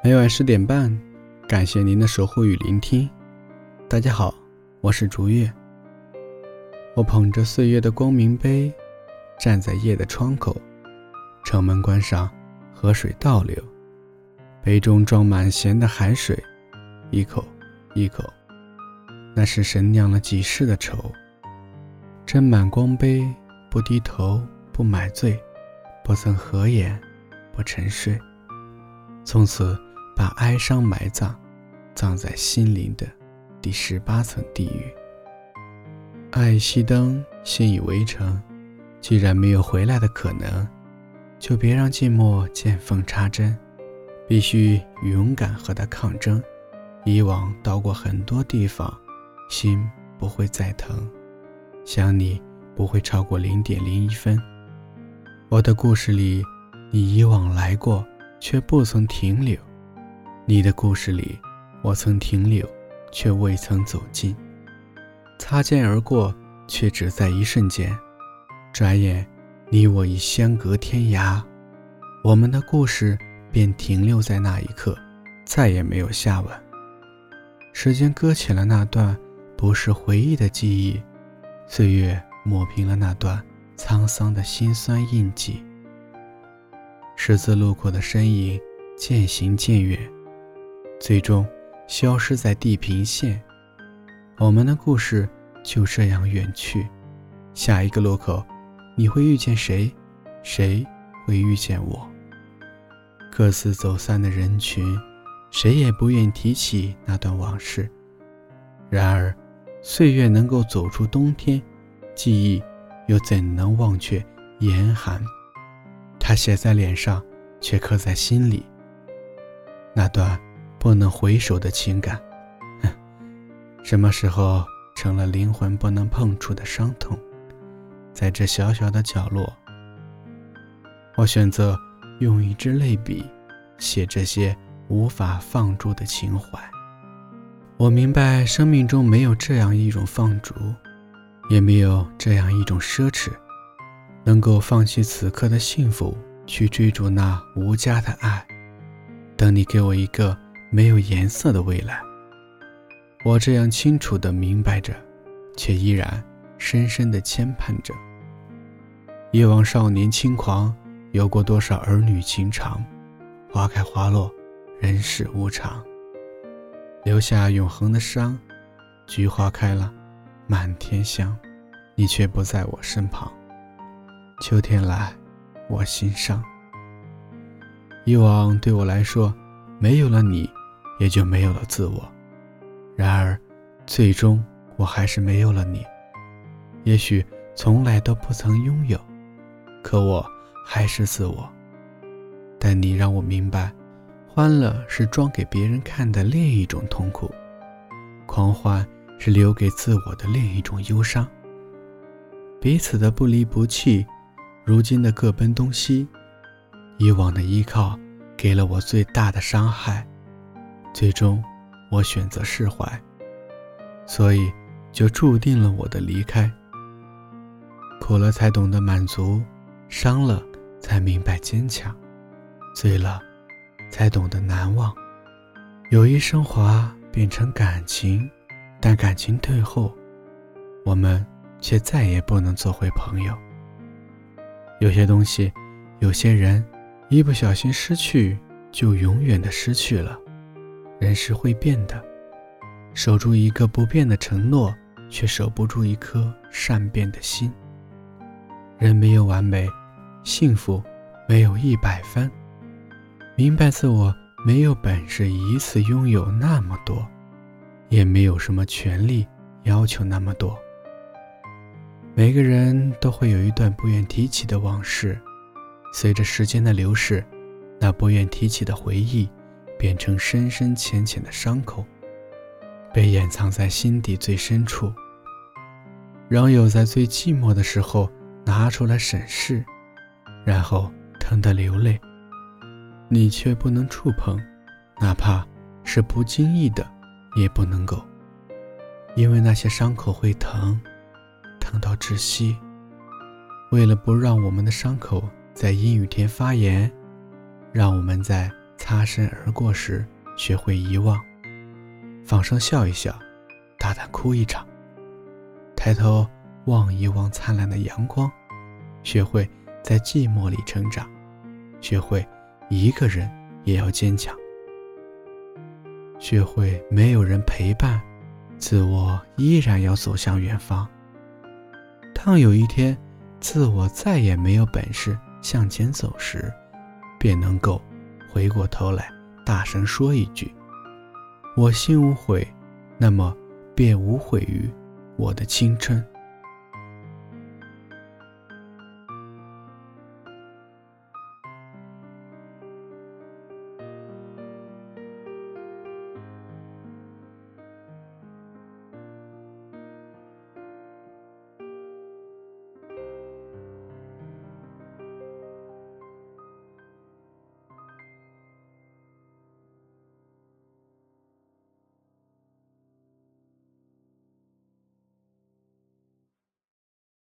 每晚十点半，感谢您的守护与聆听。大家好，我是竹月。我捧着岁月的光明杯，站在夜的窗口，城门关上，河水倒流，杯中装满咸的海水，一口一口，那是神酿了几世的愁。斟满光杯，不低头，不买醉，不曾合眼，不沉睡，从此。把哀伤埋葬，葬在心灵的第十八层地狱。爱熄灯，信以为诚。既然没有回来的可能，就别让寂寞见缝插针。必须勇敢和他抗争。以往到过很多地方，心不会再疼。想你不会超过零点零一分。我的故事里，你以往来过，却不曾停留。你的故事里，我曾停留，却未曾走近。擦肩而过，却只在一瞬间。转眼，你我已相隔天涯。我们的故事便停留在那一刻，再也没有下文。时间搁浅了那段不是回忆的记忆，岁月抹平了那段沧桑的心酸印记。十字路口的身影渐行渐远。最终消失在地平线，我们的故事就这样远去。下一个路口，你会遇见谁？谁会遇见我？各自走散的人群，谁也不愿提起那段往事。然而，岁月能够走出冬天，记忆又怎能忘却严寒？它写在脸上，却刻在心里。那段。不能回首的情感，哼，什么时候成了灵魂不能碰触的伤痛？在这小小的角落，我选择用一支泪笔写这些无法放逐的情怀。我明白，生命中没有这样一种放逐，也没有这样一种奢侈，能够放弃此刻的幸福，去追逐那无价的爱。等你给我一个。没有颜色的未来，我这样清楚地明白着，却依然深深地牵绊着。一往少年轻狂，有过多少儿女情长？花开花落，人世无常，留下永恒的伤。菊花开了，满天香，你却不在我身旁。秋天来，我心伤。以往对我来说，没有了你。也就没有了自我。然而，最终我还是没有了你。也许从来都不曾拥有，可我还是自我。但你让我明白，欢乐是装给别人看的另一种痛苦，狂欢是留给自我的另一种忧伤。彼此的不离不弃，如今的各奔东西，以往的依靠给了我最大的伤害。最终，我选择释怀，所以就注定了我的离开。苦了才懂得满足，伤了才明白坚强，醉了才懂得难忘。友谊升华变成感情，但感情退后，我们却再也不能做回朋友。有些东西，有些人，一不小心失去，就永远的失去了。人是会变的，守住一个不变的承诺，却守不住一颗善变的心。人没有完美，幸福没有一百分。明白自我没有本事一次拥有那么多，也没有什么权利要求那么多。每个人都会有一段不愿提起的往事，随着时间的流逝，那不愿提起的回忆。变成深深浅浅的伤口，被掩藏在心底最深处，仍有在最寂寞的时候拿出来审视，然后疼得流泪。你却不能触碰，哪怕是不经意的，也不能够，因为那些伤口会疼，疼到窒息。为了不让我们的伤口在阴雨天发炎，让我们在。擦身而过时，学会遗忘；放声笑一笑，大胆哭一场；抬头望一望灿烂的阳光，学会在寂寞里成长；学会一个人也要坚强；学会没有人陪伴，自我依然要走向远方。当有一天，自我再也没有本事向前走时，便能够。回过头来，大声说一句：“我心无悔，那么便无悔于我的青春。”